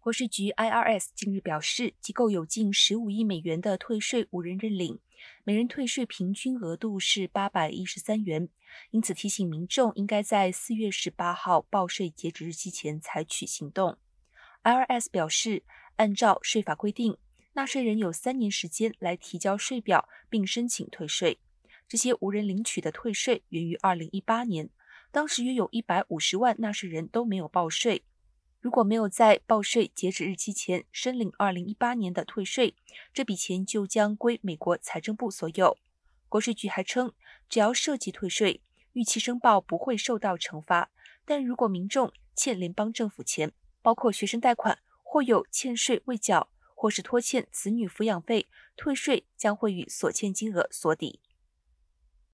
国税局 IRS 近日表示，机构有近十五亿美元的退税无人认领，每人退税平均额度是八百一十三元，因此提醒民众应该在四月十八号报税截止日期前采取行动。IRS 表示，按照税法规定，纳税人有三年时间来提交税表并申请退税。这些无人领取的退税源于二零一八年，当时约有一百五十万纳税人都没有报税。如果没有在报税截止日期前申领2018年的退税，这笔钱就将归美国财政部所有。国税局还称，只要涉及退税，逾期申报不会受到惩罚。但如果民众欠联邦政府钱，包括学生贷款，或有欠税未缴，或是拖欠子女抚养费，退税将会与所欠金额所抵。